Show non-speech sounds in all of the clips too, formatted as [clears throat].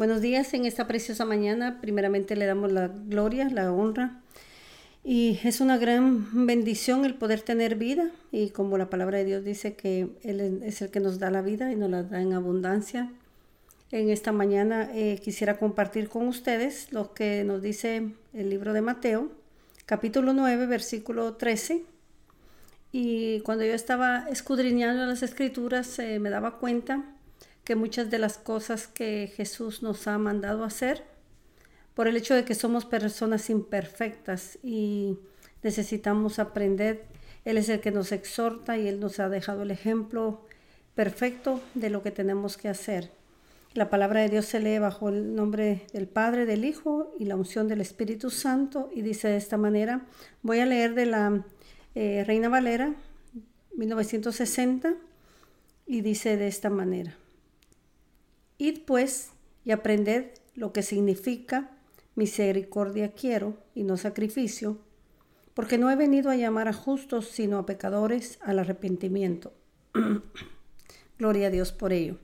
Buenos días en esta preciosa mañana. Primeramente le damos la gloria, la honra. Y es una gran bendición el poder tener vida. Y como la palabra de Dios dice que Él es el que nos da la vida y nos la da en abundancia. En esta mañana eh, quisiera compartir con ustedes lo que nos dice el libro de Mateo, capítulo 9, versículo 13. Y cuando yo estaba escudriñando las escrituras, eh, me daba cuenta que muchas de las cosas que Jesús nos ha mandado hacer, por el hecho de que somos personas imperfectas y necesitamos aprender, Él es el que nos exhorta y Él nos ha dejado el ejemplo perfecto de lo que tenemos que hacer. La palabra de Dios se lee bajo el nombre del Padre, del Hijo y la unción del Espíritu Santo y dice de esta manera, voy a leer de la eh, Reina Valera, 1960, y dice de esta manera. Id pues y aprended lo que significa misericordia quiero y no sacrificio, porque no he venido a llamar a justos, sino a pecadores al arrepentimiento. [clears throat] Gloria a Dios por ello.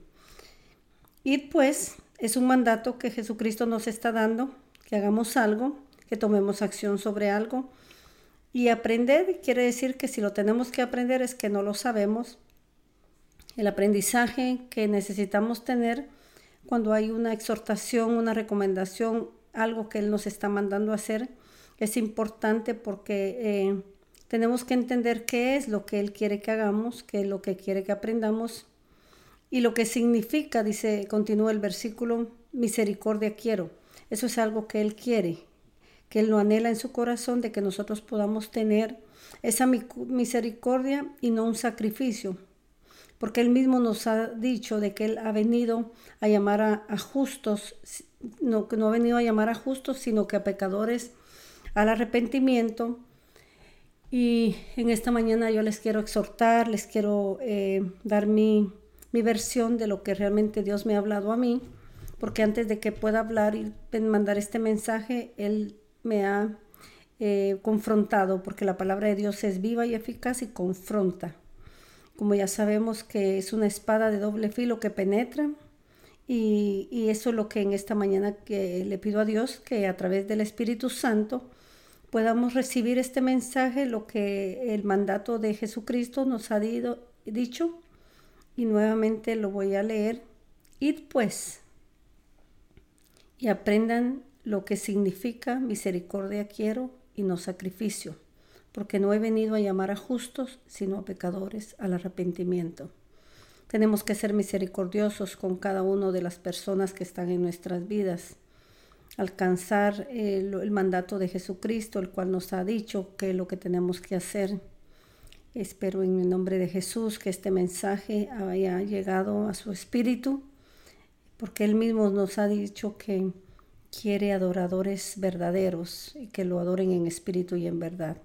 Id pues es un mandato que Jesucristo nos está dando, que hagamos algo, que tomemos acción sobre algo. Y aprender quiere decir que si lo tenemos que aprender es que no lo sabemos. El aprendizaje que necesitamos tener cuando hay una exhortación, una recomendación, algo que Él nos está mandando a hacer, es importante porque eh, tenemos que entender qué es lo que Él quiere que hagamos, qué es lo que quiere que aprendamos y lo que significa, dice, continúa el versículo, misericordia quiero. Eso es algo que Él quiere, que Él lo anhela en su corazón de que nosotros podamos tener esa misericordia y no un sacrificio porque Él mismo nos ha dicho de que Él ha venido a llamar a, justos, no, no ha venido a llamar a justos, sino que a pecadores al arrepentimiento. Y en esta mañana yo les quiero exhortar, les quiero eh, dar mi, mi versión de lo que realmente Dios me ha hablado a mí, porque antes de que pueda hablar y mandar este mensaje, Él me ha eh, confrontado, porque la palabra de Dios es viva y eficaz y confronta como ya sabemos que es una espada de doble filo que penetra. Y, eso es lo que en esta mañana le pido a Dios, que a través del Espíritu Santo podamos recibir este mensaje, lo que el mandato de Jesucristo nos ha dicho. Y nuevamente lo voy a leer. Id pues y aprendan lo que significa misericordia quiero y no sacrificio porque no he venido a llamar a justos, sino a pecadores al arrepentimiento. Tenemos que ser misericordiosos con cada una de las personas que están en nuestras vidas, alcanzar el, el mandato de Jesucristo, el cual nos ha dicho que lo que tenemos que hacer. Espero en el nombre de Jesús que este mensaje haya llegado a su espíritu, porque Él mismo nos ha dicho que quiere adoradores verdaderos y que lo adoren en espíritu y en verdad.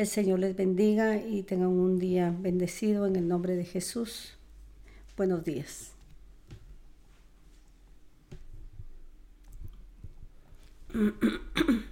El Señor les bendiga y tengan un día bendecido en el nombre de Jesús. Buenos días. [clears throat]